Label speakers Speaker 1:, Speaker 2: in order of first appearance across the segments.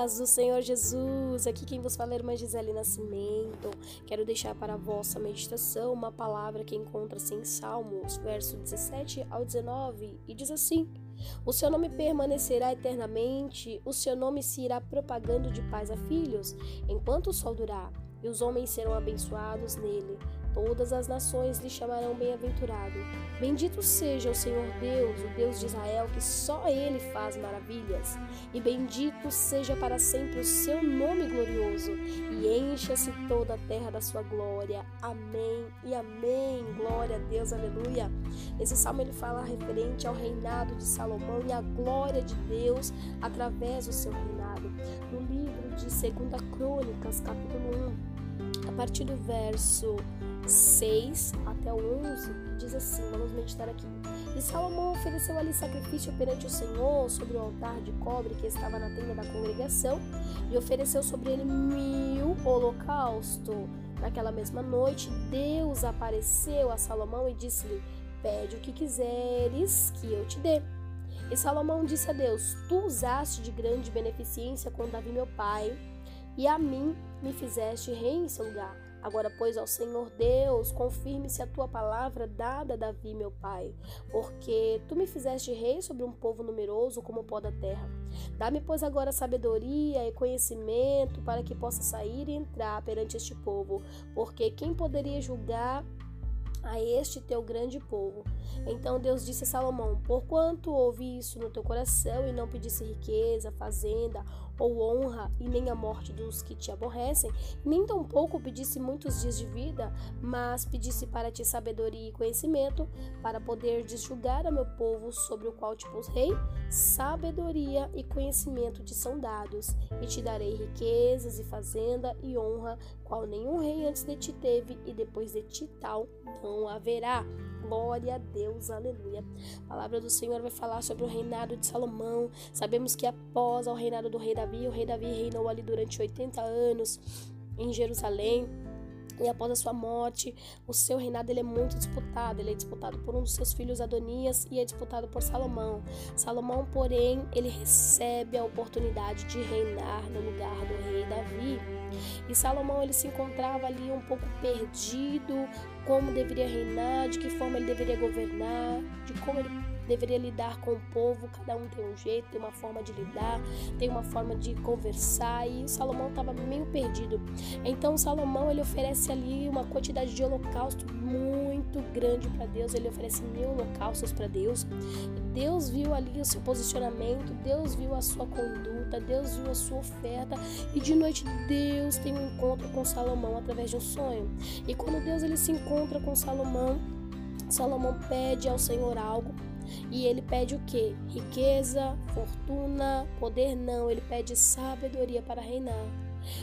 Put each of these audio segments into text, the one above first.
Speaker 1: paz do Senhor Jesus. Aqui quem vos fala é a irmã Gisele Nascimento. Quero deixar para a vossa meditação uma palavra que encontra-se em Salmos, verso 17 ao 19, e diz assim: O seu nome permanecerá eternamente, o seu nome se irá propagando de pais a filhos, enquanto o sol durar, e os homens serão abençoados nele. Todas as nações lhe chamarão bem-aventurado. Bendito seja o Senhor Deus, o Deus de Israel, que só ele faz maravilhas. E bendito seja para sempre o seu nome glorioso, e encha-se toda a terra da sua glória. Amém e amém. Glória a Deus, aleluia. Esse salmo ele fala referente ao reinado de Salomão e à glória de Deus através do seu reinado. No livro de 2 Crônicas, capítulo 1, a partir do verso 6 até o 11, diz assim: vamos meditar aqui. E Salomão ofereceu ali sacrifício perante o Senhor sobre o altar de cobre que estava na tenda da congregação e ofereceu sobre ele mil holocausto. Naquela mesma noite, Deus apareceu a Salomão e disse-lhe: Pede o que quiseres que eu te dê. E Salomão disse a Deus: Tu usaste de grande beneficência com Davi meu pai, e a mim me fizeste rei em seu lugar. Agora, pois, ao Senhor Deus, confirme-se a tua palavra dada a Davi, meu pai, porque tu me fizeste rei sobre um povo numeroso como o pó da terra. Dá-me, pois, agora sabedoria e conhecimento para que possa sair e entrar perante este povo, porque quem poderia julgar a este teu grande povo. Então Deus disse a Salomão: Porquanto ouvi isso no teu coração e não pedisse riqueza, fazenda ou honra e nem a morte dos que te aborrecem, nem tampouco pedisse muitos dias de vida, mas pedisse para ti sabedoria e conhecimento, para poder julgar a meu povo sobre o qual te pus rei, sabedoria e conhecimento te são dados, e te darei riquezas e fazenda e honra, qual nenhum rei antes de ti teve, e depois de ti tal não haverá. Glória a Deus, aleluia. A palavra do Senhor vai falar sobre o reinado de Salomão. Sabemos que após o reinado do rei Davi, o rei Davi reinou ali durante 80 anos em Jerusalém. E após a sua morte, o seu reinado ele é muito disputado. Ele é disputado por um dos seus filhos Adonias e é disputado por Salomão. Salomão, porém, ele recebe a oportunidade de reinar no lugar do rei Davi. E Salomão ele se encontrava ali um pouco perdido, como deveria reinar, de que forma ele deveria governar, de como ele deveria lidar com o povo. Cada um tem um jeito, tem uma forma de lidar, tem uma forma de conversar. E Salomão estava meio perdido. Então Salomão ele oferece ali uma quantidade de holocausto muito grande para Deus. Ele oferece mil holocaustos para Deus. Deus viu ali o seu posicionamento, Deus viu a sua conduta, Deus viu a sua oferta. E de noite Deus tem um encontro com Salomão através de um sonho. E quando Deus ele se encontra com Salomão, Salomão pede ao Senhor algo e ele pede o que? Riqueza, fortuna, poder não, ele pede sabedoria para reinar.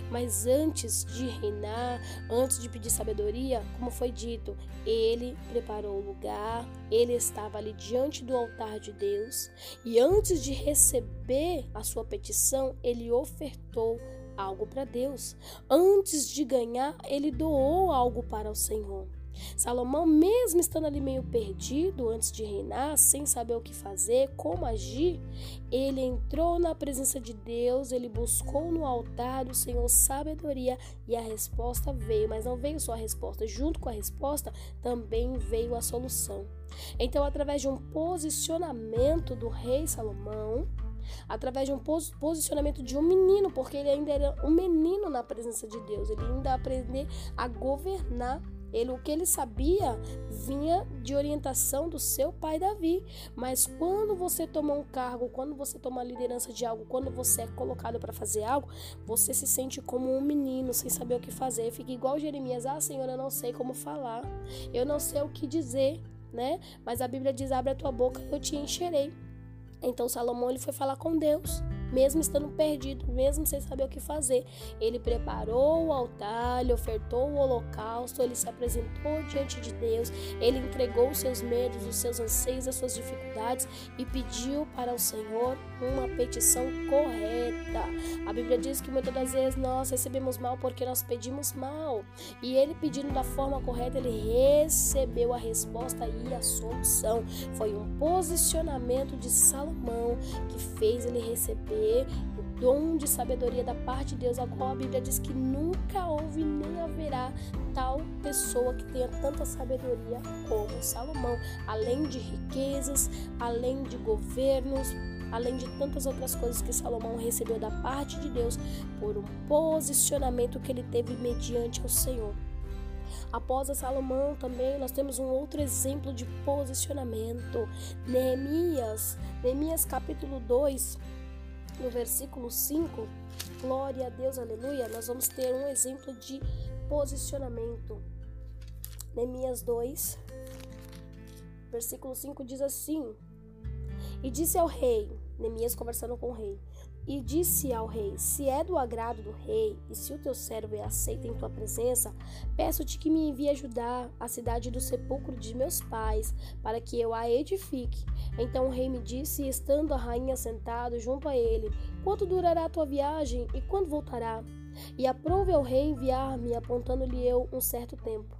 Speaker 1: Mas antes de reinar, antes de pedir sabedoria, como foi dito, ele preparou o lugar, ele estava ali diante do altar de Deus, e antes de receber a sua petição, ele ofertou algo para Deus. Antes de ganhar, ele doou algo para o Senhor. Salomão, mesmo estando ali meio perdido antes de reinar, sem saber o que fazer, como agir, ele entrou na presença de Deus, ele buscou no altar do Senhor sabedoria e a resposta veio, mas não veio só a resposta, junto com a resposta também veio a solução. Então, através de um posicionamento do rei Salomão, através de um posicionamento de um menino, porque ele ainda era um menino na presença de Deus, ele ainda aprender a governar ele, o que ele sabia vinha de orientação do seu pai Davi. Mas quando você toma um cargo, quando você toma a liderança de algo, quando você é colocado para fazer algo, você se sente como um menino, sem saber o que fazer. Fica igual Jeremias: Ah, Senhor, eu não sei como falar, eu não sei o que dizer, né? Mas a Bíblia diz: Abre a tua boca, eu te encherei. Então Salomão ele foi falar com Deus mesmo estando perdido, mesmo sem saber o que fazer. Ele preparou o altar, ele ofertou o holocausto, ele se apresentou diante de Deus, ele entregou os seus medos, os seus anseios, as suas dificuldades e pediu para o Senhor uma petição correta. A Bíblia diz que muitas das vezes nós recebemos mal porque nós pedimos mal. E ele pedindo da forma correta, ele recebeu a resposta e a solução. Foi um posicionamento de Salomão que fez ele receber o dom de sabedoria da parte de Deus, a qual a Bíblia diz que nunca houve nem haverá tal pessoa que tenha tanta sabedoria como Salomão, além de riquezas, além de governos, além de tantas outras coisas que Salomão recebeu da parte de Deus por um posicionamento que ele teve mediante ao Senhor. Após a Salomão também nós temos um outro exemplo de posicionamento. Neemias, Neemias capítulo 2, no versículo 5, glória a Deus, aleluia, nós vamos ter um exemplo de posicionamento. Neemias 2, versículo 5 diz assim: E disse ao rei, Neemias conversando com o rei: e disse ao rei: Se é do agrado do rei, e se o teu servo é aceito em tua presença, peço-te que me envie ajudar a cidade do sepulcro de meus pais, para que eu a edifique. Então o rei me disse, estando a rainha sentado junto a ele: Quanto durará a tua viagem e quando voltará? E aprove ao rei enviar-me, apontando-lhe eu um certo tempo.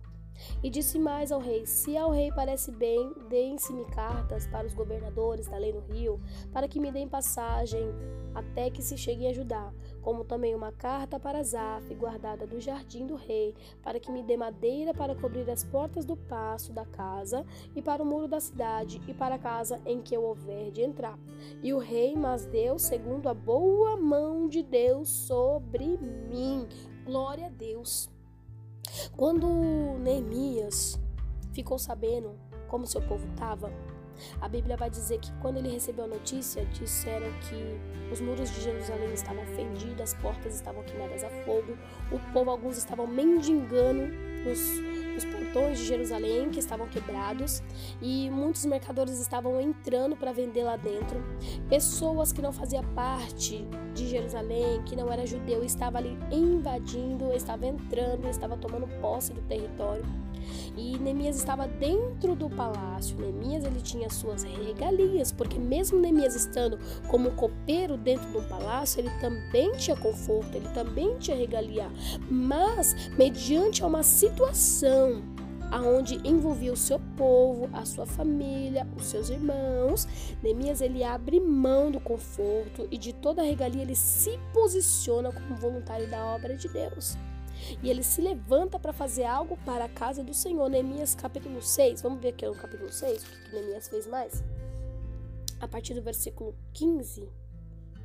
Speaker 1: E disse mais ao rei: Se ao rei parece bem, deem-se-me cartas para os governadores da lei no rio, para que me deem passagem até que se chegue a Judá, como também uma carta para Zaf, guardada do jardim do rei, para que me dê madeira para cobrir as portas do passo da casa, e para o muro da cidade, e para a casa em que eu houver de entrar. E o rei mas deu segundo a boa mão de Deus sobre mim. Glória a Deus. Quando Neemias ficou sabendo como seu povo estava, a Bíblia vai dizer que quando ele recebeu a notícia, disseram que os muros de Jerusalém estavam fendidos, as portas estavam queimadas a fogo, o povo, alguns estavam mendigando nos, nos portões de Jerusalém que estavam quebrados e muitos mercadores estavam entrando para vender lá dentro. Pessoas que não faziam parte de Jerusalém, que não era judeu, estavam ali invadindo, estavam entrando, estavam tomando posse do território. E Neemias estava dentro do palácio. Neemias ele tinha suas regalias, porque mesmo Neemias estando como copeiro dentro do palácio, ele também tinha conforto, ele também tinha regalia. Mas mediante uma situação aonde envolvia o seu povo, a sua família, os seus irmãos. Neemias ele abre mão do conforto e de toda a regalia ele se posiciona como voluntário da obra de Deus. E ele se levanta para fazer algo para a casa do Senhor. Neemias capítulo 6. Vamos ver aqui no capítulo 6 o que Neemias fez mais? A partir do versículo 15.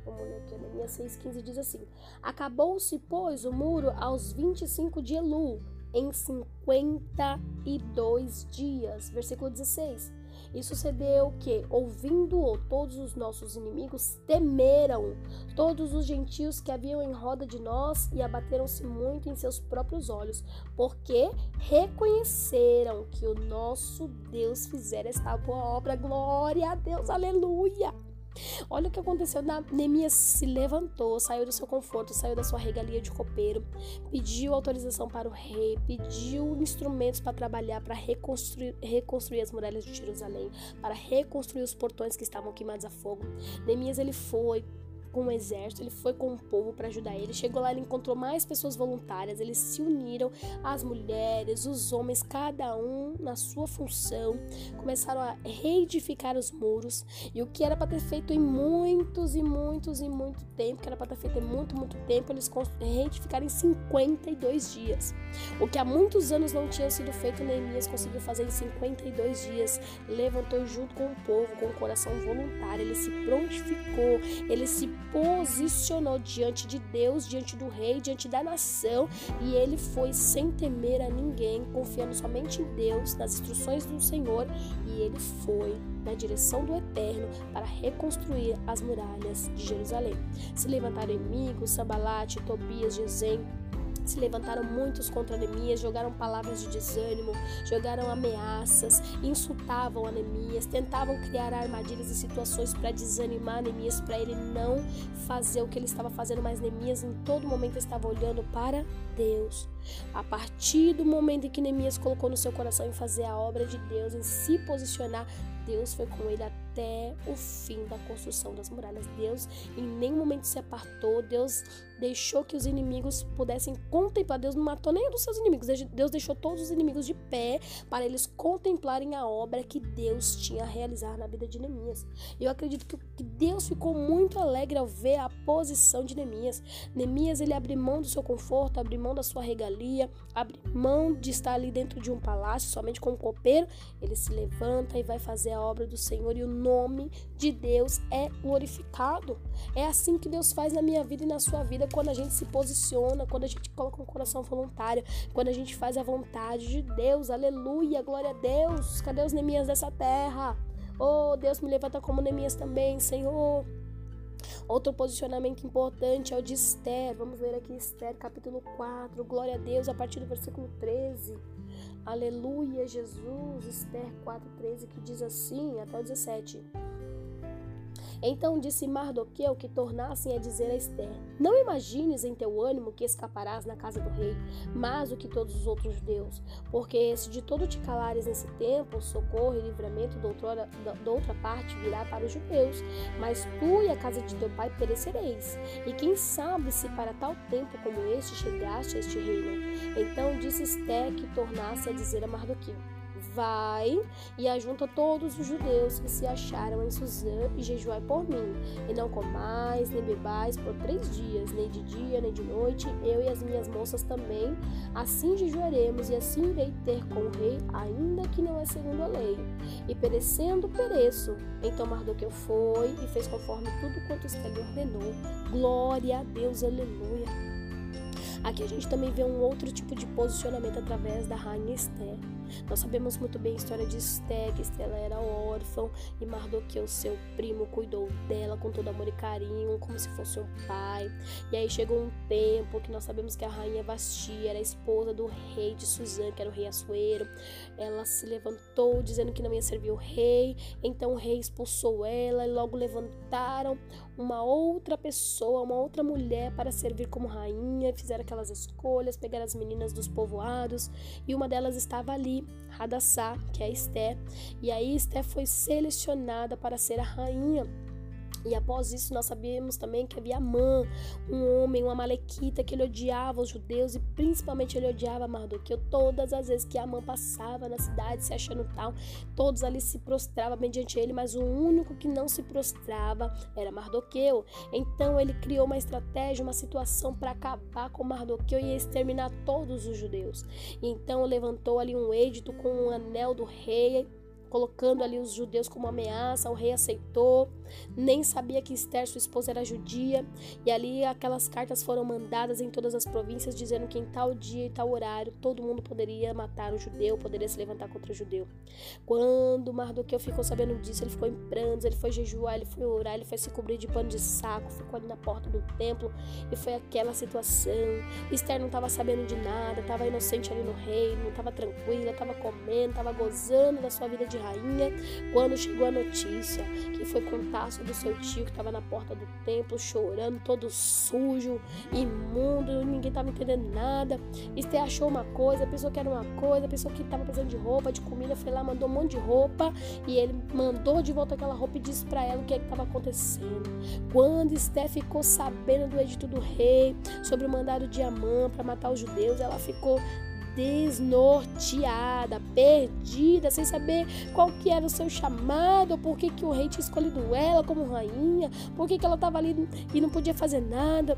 Speaker 1: Vamos ler aqui, Neemias 6,15 diz assim: Acabou-se, pois, o muro aos 25 de Elu, em 52 dias. Versículo 16. E sucedeu que, ouvindo-o, todos os nossos inimigos temeram, todos os gentios que haviam em roda de nós e abateram-se muito em seus próprios olhos, porque reconheceram que o nosso Deus fizera esta boa obra. Glória a Deus, aleluia! Olha o que aconteceu. Neemias se levantou, saiu do seu conforto, saiu da sua regalia de copeiro, pediu autorização para o rei, pediu instrumentos para trabalhar, para reconstruir, reconstruir as muralhas de Jerusalém, para reconstruir os portões que estavam queimados a fogo. Neemias ele foi, com o exército, ele foi com o povo para ajudar ele. Chegou lá, ele encontrou mais pessoas voluntárias, eles se uniram, as mulheres, os homens, cada um na sua função, começaram a reedificar os muros. E o que era para ter feito em muitos e muitos e muito tempo, que era para ter feito em muito, muito tempo, eles reedificaram em 52 dias. O que há muitos anos não tinha sido feito, Neemias conseguiu fazer em 52 dias. Levantou junto com o povo, com o coração voluntário, ele se prontificou, ele se posicionou diante de Deus, diante do rei, diante da nação, e ele foi sem temer a ninguém, confiando somente em Deus, nas instruções do Senhor, e ele foi na direção do Eterno para reconstruir as muralhas de Jerusalém. Se levantaram inimigos, Sambalate, Tobias, Gesem, se levantaram muitos contra Neemias, jogaram palavras de desânimo, jogaram ameaças, insultavam a Neemias, tentavam criar armadilhas e situações para desanimar Neemias, para ele não fazer o que ele estava fazendo, mas Neemias em todo momento estava olhando para Deus. A partir do momento em que Neemias colocou no seu coração em fazer a obra de Deus, em se posicionar, Deus foi com ele até o fim da construção das muralhas. Deus em nenhum momento se apartou, Deus deixou que os inimigos pudessem contemplar. Deus não matou nem um dos seus inimigos, Deus deixou todos os inimigos de pé para eles contemplarem a obra que Deus tinha a realizar na vida de Neemias. Eu acredito que Deus ficou muito alegre ao ver a posição de Neemias. Neemias ele abriu mão do seu conforto, abriu mão da sua regalia, abriu mão de estar ali dentro de um palácio somente com um copeiro. Ele se levanta e vai fazer a obra do Senhor e o nome de Deus é glorificado. É assim que Deus faz na minha vida e na sua vida quando a gente se posiciona, quando a gente coloca um coração voluntário, quando a gente faz a vontade de Deus. Aleluia, glória a Deus. Cadê os Neemias dessa terra? Oh, Deus me levanta como Neemias também, Senhor. Outro posicionamento importante é o de Esther. Vamos ver aqui Esther, capítulo 4. Glória a Deus, a partir do versículo 13. Aleluia, Jesus. Esther 4:13 que diz assim, até o 17. Então disse Mardoqueu que tornassem a dizer a Esther: Não imagines em teu ânimo que escaparás na casa do rei, mais do que todos os outros judeus, porque se de todo te calares nesse tempo, socorro e livramento de outra, outra parte virá para os judeus, mas tu e a casa de teu pai perecereis. E quem sabe se para tal tempo como este chegaste a este reino? Então disse Esther que tornasse a dizer a Mardoqueu: Vai e ajunta todos os judeus que se acharam em Suzã e jejuai por mim. E não comais nem bebais por três dias, nem de dia nem de noite, eu e as minhas moças também. Assim jejuaremos e assim irei ter com o rei, ainda que não é segundo a lei. E perecendo, pereço. Então Mardoqueu foi e fez conforme tudo quanto Esther ordenou. Glória a Deus, aleluia. Aqui a gente também vê um outro tipo de posicionamento através da rainha Esther. Nós sabemos muito bem a história de Esther, que Esther era órfã e Mardoqueu, seu primo, cuidou dela com todo amor e carinho, como se fosse um pai. E aí chegou um tempo que nós sabemos que a rainha Vasti era esposa do rei de Suzã, que era o rei Assuero. Ela se levantou dizendo que não ia servir o rei, então o rei expulsou ela e logo levantaram uma outra pessoa, uma outra mulher para servir como rainha, fizeram aquelas escolhas, pegaram as meninas dos povoados e uma delas estava ali, Hadassah, que é Esté, e aí Esté foi selecionada para ser a rainha e após isso, nós sabemos também que havia Amã, um homem, uma malequita, que ele odiava os judeus e principalmente ele odiava Mardoqueu. Todas as vezes que Amã passava na cidade se achando tal, todos ali se prostravam mediante ele, mas o único que não se prostrava era Mardoqueu. Então ele criou uma estratégia, uma situação para acabar com Mardoqueu e exterminar todos os judeus. Então levantou ali um edito com um anel do rei colocando ali os judeus como ameaça. O rei aceitou, nem sabia que Esther, sua esposa, era judia. E ali aquelas cartas foram mandadas em todas as províncias, dizendo que em tal dia e tal horário todo mundo poderia matar o judeu, poderia se levantar contra o judeu. Quando Mardoqueu ficou sabendo disso, ele ficou em prantos, ele foi jejuar, ele foi orar, ele foi se cobrir de pano de saco, ficou ali na porta do templo e foi aquela situação. Esther não estava sabendo de nada, estava inocente ali no reino, estava tranquila, estava comendo, estava gozando da sua vida de rainha quando chegou a notícia que foi contar sobre o seu tio que estava na porta do templo chorando, todo sujo, imundo, ninguém estava entendendo nada. Esther achou uma coisa, pensou que era uma coisa, pensou que estava precisando de roupa, de comida, foi lá, mandou um monte de roupa e ele mandou de volta aquela roupa e disse para ela o que é estava acontecendo. Quando Esther ficou sabendo do edito do rei sobre o mandado de Amã para matar os judeus, ela ficou desnorteada, perdida, sem saber qual que era o seu chamado, por que, que o rei tinha escolhido ela como rainha, por que, que ela estava ali e não podia fazer nada.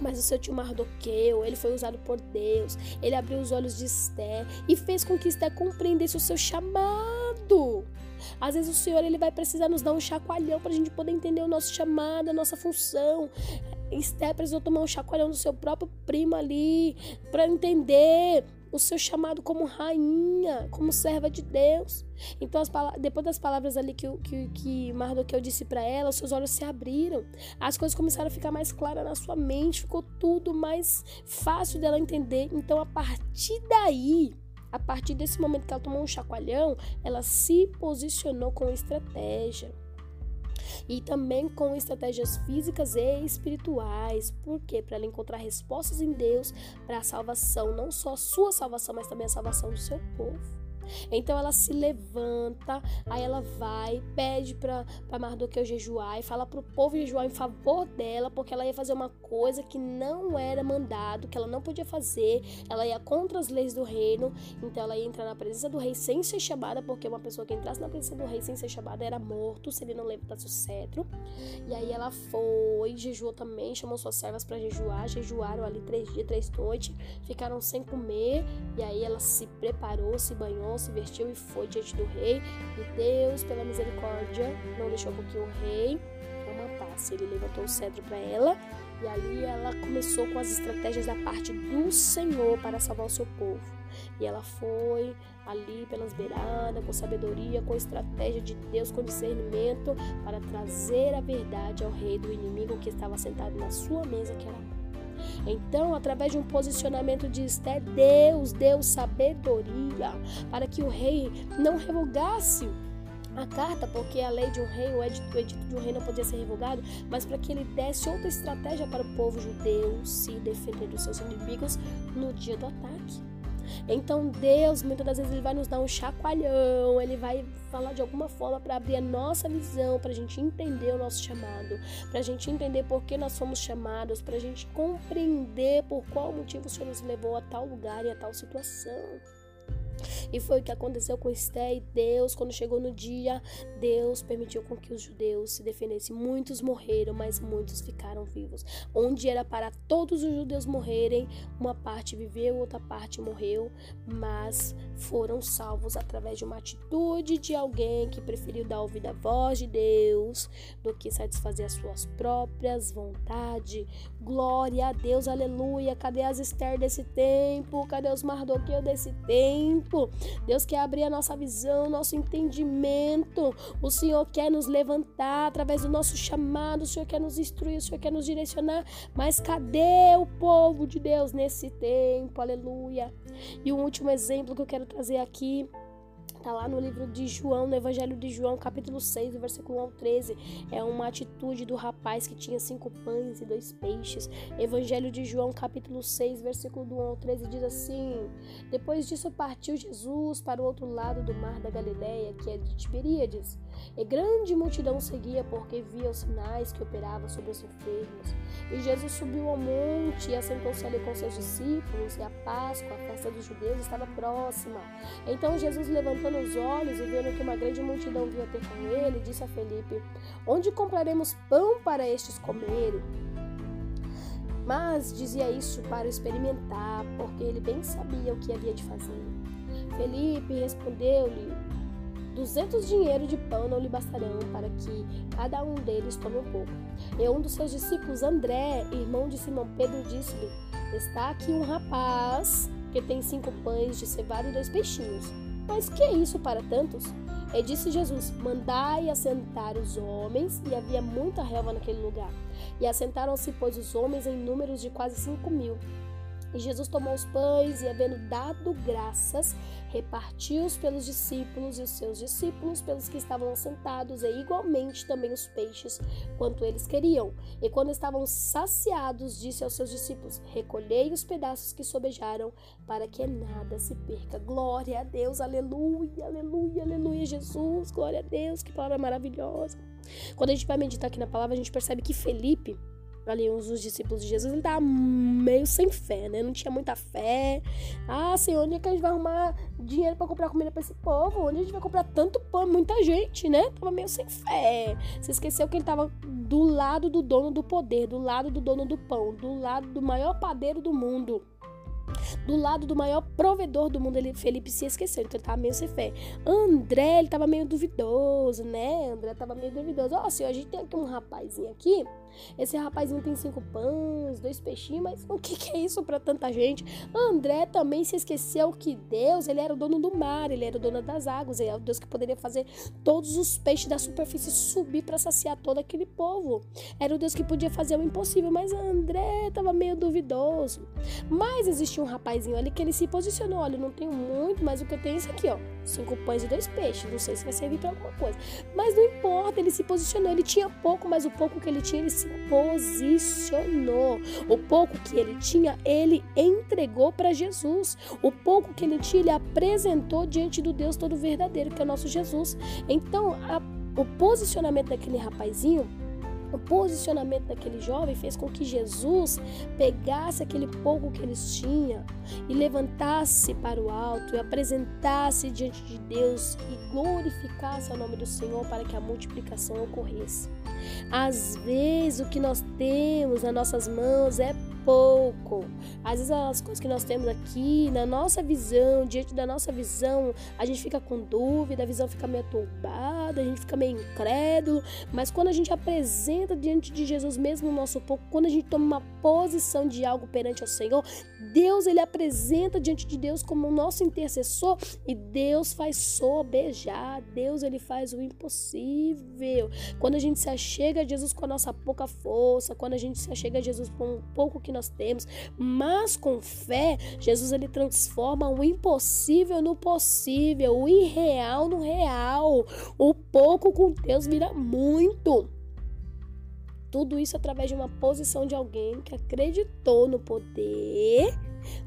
Speaker 1: Mas o seu tio Mardoqueu, ele foi usado por Deus. Ele abriu os olhos de Esté e fez com que Esté compreendesse o seu chamado. Às vezes o Senhor ele vai precisar nos dar um chacoalhão para a gente poder entender o nosso chamado, a nossa função. Esté precisou tomar um chacoalhão do seu próprio primo ali para entender o seu chamado como rainha, como serva de Deus. Então, depois das palavras ali que, que, que Mardoqueu disse para ela, os seus olhos se abriram, as coisas começaram a ficar mais claras na sua mente, ficou tudo mais fácil dela entender. Então, a partir daí, a partir desse momento que ela tomou um chacoalhão, ela se posicionou com estratégia e também com estratégias físicas e espirituais. Por quê? Para ela encontrar respostas em Deus para a salvação, não só a sua salvação, mas também a salvação do seu povo. Então ela se levanta, aí ela vai, pede para Mardoqueu jejuar e fala para o povo jejuar em favor dela, porque ela ia fazer uma coisa que não era mandado, que ela não podia fazer, ela ia contra as leis do reino, então ela ia entrar na presença do rei sem ser chamada, porque uma pessoa que entrasse na presença do rei sem ser chamada era morto se ele não levantasse o cetro. E aí ela foi, jejuou também, chamou suas servas para jejuar, jejuaram ali três dias, três noites, ficaram sem comer, e aí ela se preparou, se banhou, se vestiu e foi diante do rei. E Deus, pela misericórdia, não deixou com que o rei a matasse. Ele levantou o cetro para ela e ali ela começou com as estratégias da parte do Senhor para salvar o seu povo. E ela foi ali pelas beiradas, com sabedoria, com estratégia de Deus, com discernimento, para trazer a verdade ao rei do inimigo que estava sentado na sua mesa, que era então, através de um posicionamento de Esté, Deus deu sabedoria para que o rei não revogasse a carta, porque a lei de um rei, o edito, o edito de um rei não podia ser revogado, mas para que ele desse outra estratégia para o povo judeu se defender dos seus inimigos no dia do ataque. Então Deus, muitas das vezes, ele vai nos dar um chacoalhão, ele vai falar de alguma forma para abrir a nossa visão, para a gente entender o nosso chamado, para a gente entender por que nós fomos chamados, para a gente compreender por qual motivo o Senhor nos levou a tal lugar e a tal situação. E foi o que aconteceu com Esté e Deus, quando chegou no dia, Deus permitiu com que os judeus se defendessem. Muitos morreram, mas muitos ficaram vivos. Onde era para todos os judeus morrerem, uma parte viveu, outra parte morreu, mas foram salvos através de uma atitude de alguém que preferiu dar ouvido à voz de Deus do que satisfazer as suas próprias vontades. Glória a Deus, aleluia. Cadê as Esther desse tempo? Cadê os Mardoqueu desse tempo? Deus quer abrir a nossa visão, nosso entendimento. O Senhor quer nos levantar através do nosso chamado. O Senhor quer nos instruir, o Senhor quer nos direcionar. Mas cadê o povo de Deus nesse tempo? Aleluia. E o último exemplo que eu quero trazer aqui Está lá no livro de João, no Evangelho de João, capítulo 6, versículo 1 ao 13. É uma atitude do rapaz que tinha cinco pães e dois peixes. Evangelho de João, capítulo 6, versículo do 1 ao 13, diz assim: Depois disso partiu Jesus para o outro lado do mar da Galileia, que é de Tiberíades. E grande multidão seguia porque via os sinais que operavam sobre os enfermos. E Jesus subiu ao monte e assentou-se ali com seus discípulos, e a Páscoa, a festa dos judeus, estava próxima. Então Jesus, levantando os olhos e vendo que uma grande multidão vinha ter com ele, disse a Felipe: Onde compraremos pão para estes comerem? Mas dizia isso para experimentar, porque ele bem sabia o que havia de fazer. Felipe respondeu-lhe: Duzentos dinheiros de pão não lhe bastarão para que cada um deles tome um pouco. E um dos seus discípulos, André, irmão de Simão Pedro, disse-lhe: Está aqui um rapaz que tem cinco pães de cevada e dois peixinhos. Mas que é isso para tantos? E disse Jesus: Mandai assentar os homens, e havia muita relva naquele lugar. E assentaram-se, pois, os homens em números de quase cinco mil. E Jesus tomou os pães e, havendo dado graças, repartiu-os pelos discípulos e os seus discípulos pelos que estavam sentados, e igualmente também os peixes, quanto eles queriam. E quando estavam saciados, disse aos seus discípulos: Recolhei os pedaços que sobejaram, para que nada se perca. Glória a Deus, aleluia, aleluia, aleluia, Jesus, glória a Deus, que palavra maravilhosa. Quando a gente vai meditar aqui na palavra, a gente percebe que Felipe ali uns discípulos de Jesus, ele tava meio sem fé, né? Não tinha muita fé. Ah, Senhor, onde é que a gente vai arrumar dinheiro para comprar comida para esse povo? Onde a gente vai comprar tanto pão? Muita gente, né? Tava meio sem fé. Você esqueceu que ele tava do lado do dono do poder, do lado do dono do pão, do lado do maior padeiro do mundo do lado do maior provedor do mundo, ele, Felipe se esqueceu, então ele tava meio sem fé. André, ele tava meio duvidoso, né? André tava meio duvidoso. Ó, oh, senhor, a gente tem aqui um rapazinho aqui, esse rapazinho tem cinco pães, dois peixinhos, mas o que, que é isso para tanta gente? André também se esqueceu que Deus, ele era o dono do mar, ele era o dono das águas, ele era o Deus que poderia fazer todos os peixes da superfície subir para saciar todo aquele povo. Era o Deus que podia fazer o impossível, mas André tava meio duvidoso. Mas existe tinha um rapazinho ali que ele se posicionou. Olha, eu não tenho muito, mas o que eu tenho é isso aqui, ó. Cinco pães e dois peixes. Não sei se vai servir para alguma coisa. Mas não importa, ele se posicionou. Ele tinha pouco, mas o pouco que ele tinha, ele se posicionou. O pouco que ele tinha, ele entregou para Jesus. O pouco que ele tinha, ele apresentou diante do Deus todo verdadeiro, que é o nosso Jesus. Então, a, o posicionamento daquele rapazinho o posicionamento daquele jovem fez com que Jesus pegasse aquele pouco que eles tinham e levantasse para o alto e apresentasse diante de Deus e glorificasse o nome do Senhor para que a multiplicação ocorresse. Às vezes o que nós temos nas nossas mãos é pouco. Às vezes as coisas que nós temos aqui, na nossa visão, diante da nossa visão, a gente fica com dúvida, a visão fica meio turbada, a gente fica meio incrédulo, mas quando a gente apresenta diante de Jesus mesmo o nosso pouco, quando a gente toma uma posição de algo perante ao Senhor, Deus ele apresenta diante de Deus como o nosso intercessor e Deus faz sobejar, Deus ele faz o impossível. Quando a gente se achega a Jesus com a nossa pouca força, quando a gente se achega a Jesus com um pouco que nós temos, mas com fé, Jesus ele transforma o impossível no possível, o irreal no real. O pouco com Deus vira muito. Tudo isso através de uma posição de alguém que acreditou no poder,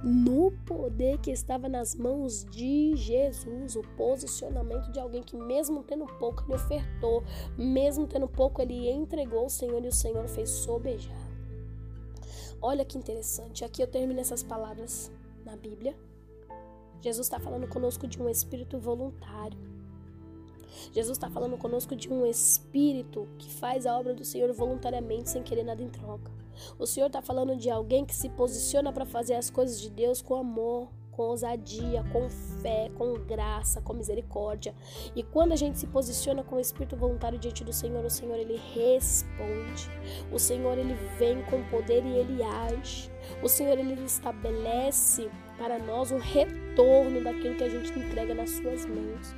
Speaker 1: no poder que estava nas mãos de Jesus, o posicionamento de alguém que mesmo tendo pouco ele ofertou, mesmo tendo pouco ele entregou o Senhor e o Senhor fez sobejar. Olha que interessante. Aqui eu termino essas palavras na Bíblia. Jesus está falando conosco de um espírito voluntário. Jesus está falando conosco de um espírito que faz a obra do Senhor voluntariamente, sem querer nada em troca. O Senhor está falando de alguém que se posiciona para fazer as coisas de Deus com amor, com ousadia, com fé, com graça, com misericórdia. E quando a gente se posiciona com o espírito voluntário diante do Senhor, o Senhor ele responde. O Senhor ele vem com poder e ele age. O Senhor ele estabelece para nós um retorno daquilo que a gente entrega nas suas mãos.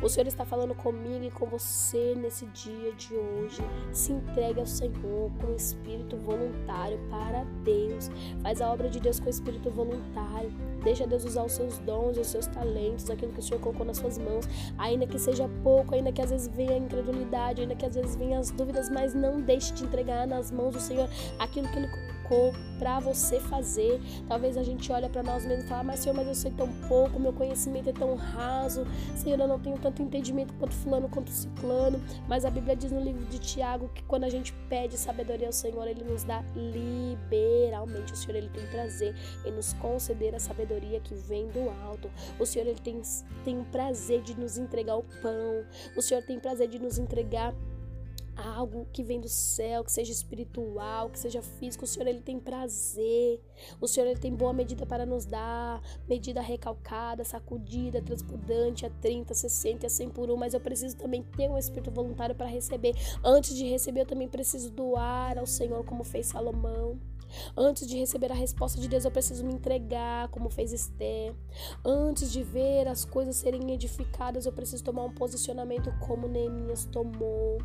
Speaker 1: O Senhor está falando comigo e com você nesse dia de hoje. Se entregue ao Senhor com espírito voluntário para Deus. Faz a obra de Deus com espírito voluntário. Deixa Deus usar os seus dons, os seus talentos, aquilo que o Senhor colocou nas suas mãos, ainda que seja pouco, ainda que às vezes venha a incredulidade, ainda que às vezes venha as dúvidas, mas não deixe de entregar nas mãos do Senhor aquilo que Ele colocou para você fazer. Talvez a gente olhe para nós mesmos e fala, mas Senhor, mas eu sei tão pouco, meu conhecimento é tão raso, Senhor, eu não tenho tanto entendimento quanto fulano, quanto ciclano. Mas a Bíblia diz no livro de Tiago que quando a gente pede sabedoria ao Senhor, Ele nos dá liberalmente. O Senhor, Ele tem prazer em nos conceder a sabedoria que vem do alto. O Senhor, Ele tem, tem prazer de nos entregar o pão. O Senhor tem prazer de nos entregar algo que vem do céu, que seja espiritual, que seja físico. O Senhor ele tem prazer. O Senhor ele tem boa medida para nos dar, medida recalcada, sacudida, transbordante, a 30, 60, a 100 por um, mas eu preciso também ter um espírito voluntário para receber. Antes de receber, eu também preciso doar ao Senhor como fez Salomão. Antes de receber a resposta de Deus, eu preciso me entregar, como fez Esther. Antes de ver as coisas serem edificadas, eu preciso tomar um posicionamento como Neemias tomou.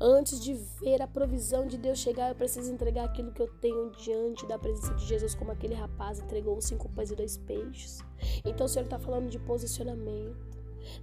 Speaker 1: Antes de ver a provisão de Deus chegar, eu preciso entregar aquilo que eu tenho diante da presença de Jesus, como aquele rapaz entregou cinco pães e dois peixes. Então o Senhor está falando de posicionamento.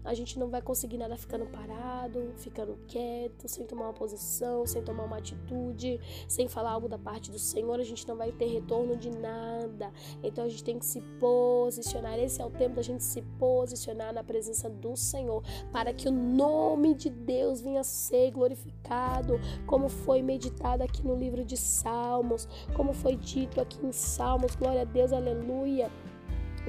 Speaker 1: A gente não vai conseguir nada ficando parado, ficando quieto, sem tomar uma posição, sem tomar uma atitude, sem falar algo da parte do Senhor. A gente não vai ter retorno de nada. Então a gente tem que se posicionar. Esse é o tempo da gente se posicionar na presença do Senhor, para que o nome de Deus venha ser glorificado, como foi meditado aqui no livro de Salmos, como foi dito aqui em Salmos. Glória a Deus, aleluia.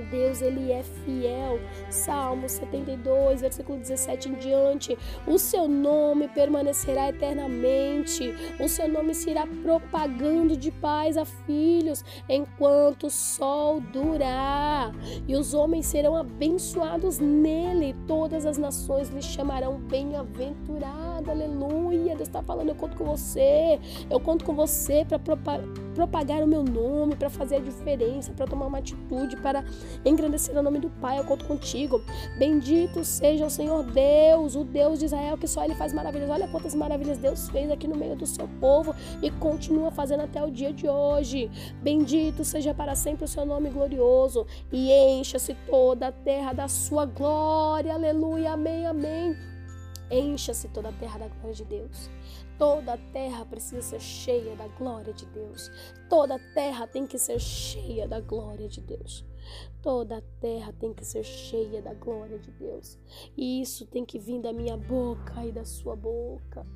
Speaker 1: Deus ele é fiel. Salmo 72, versículo 17 em diante. O seu nome permanecerá eternamente. O seu nome se irá propagando de pais a filhos enquanto o sol durar. E os homens serão abençoados nele. Todas as nações lhe chamarão bem-aventurado. Aleluia. Deus está falando, eu conto com você. Eu conto com você para propagar o meu nome, para fazer a diferença, para tomar uma atitude, para Engrandecer o nome do Pai, eu conto contigo. Bendito seja o Senhor Deus, o Deus de Israel, que só Ele faz maravilhas. Olha quantas maravilhas Deus fez aqui no meio do seu povo e continua fazendo até o dia de hoje. Bendito seja para sempre o seu nome glorioso e encha-se toda a terra da sua glória. Aleluia, amém, amém. Encha-se toda a terra da glória de Deus. Toda a terra precisa ser cheia da glória de Deus. Toda a terra tem que ser cheia da glória de Deus. Toda a terra tem que ser cheia da glória de Deus. E isso tem que vir da minha boca e da sua boca.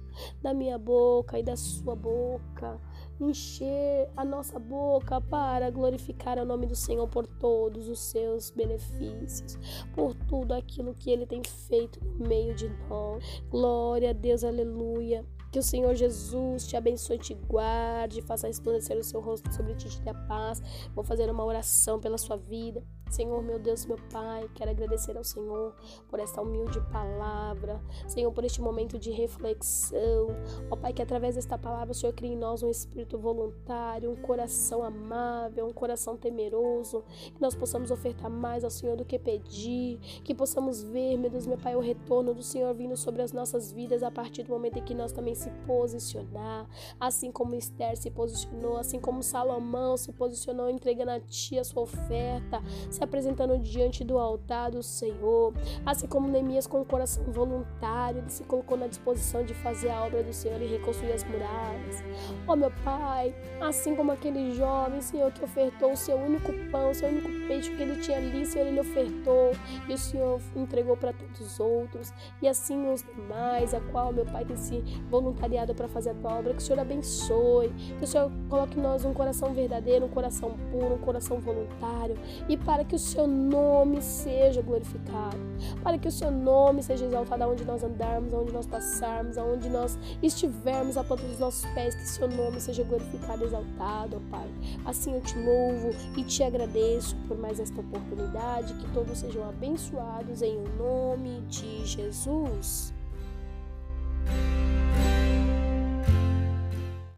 Speaker 1: Da minha boca e da sua boca encher a nossa boca para glorificar o nome do Senhor por todos os seus benefícios, por tudo aquilo que ele tem feito no meio de nós. Glória a Deus, aleluia. Que o Senhor Jesus te abençoe, te guarde, faça resplandecer o seu rosto sobre ti, te dê a paz. Vou fazer uma oração pela sua vida. Senhor, meu Deus, meu Pai, quero agradecer ao Senhor por esta humilde palavra. Senhor, por este momento de reflexão. Ó Pai, que através desta palavra o Senhor crie em nós um espírito voluntário, um coração amável, um coração temeroso. Que nós possamos ofertar mais ao Senhor do que pedir. Que possamos ver, meu Deus, meu Pai, o retorno do Senhor vindo sobre as nossas vidas a partir do momento em que nós também se posicionar. Assim como Esther se posicionou, assim como Salomão se posicionou entregando a Ti a sua oferta se apresentando diante do altar do Senhor. Assim como Neemias, com o coração voluntário, ele se colocou na disposição de fazer a obra do Senhor e reconstruir as muralhas. Ó oh, meu Pai, assim como aquele jovem, Senhor, que ofertou o seu único pão, o seu único peixe que ele tinha ali, Senhor, ele ofertou e o Senhor entregou para todos os outros. E assim os demais, a qual meu Pai tem se voluntariado para fazer a tua obra, que o Senhor abençoe, que o Senhor coloque em nós um coração verdadeiro, um coração puro, um coração voluntário e para que o seu nome seja glorificado, para que o seu nome seja exaltado aonde nós andarmos, aonde nós passarmos, aonde nós estivermos a ponta dos nossos pés, que seu nome seja glorificado, exaltado, ó Pai. Assim eu te louvo e te agradeço por mais esta oportunidade, que todos sejam abençoados em nome de Jesus.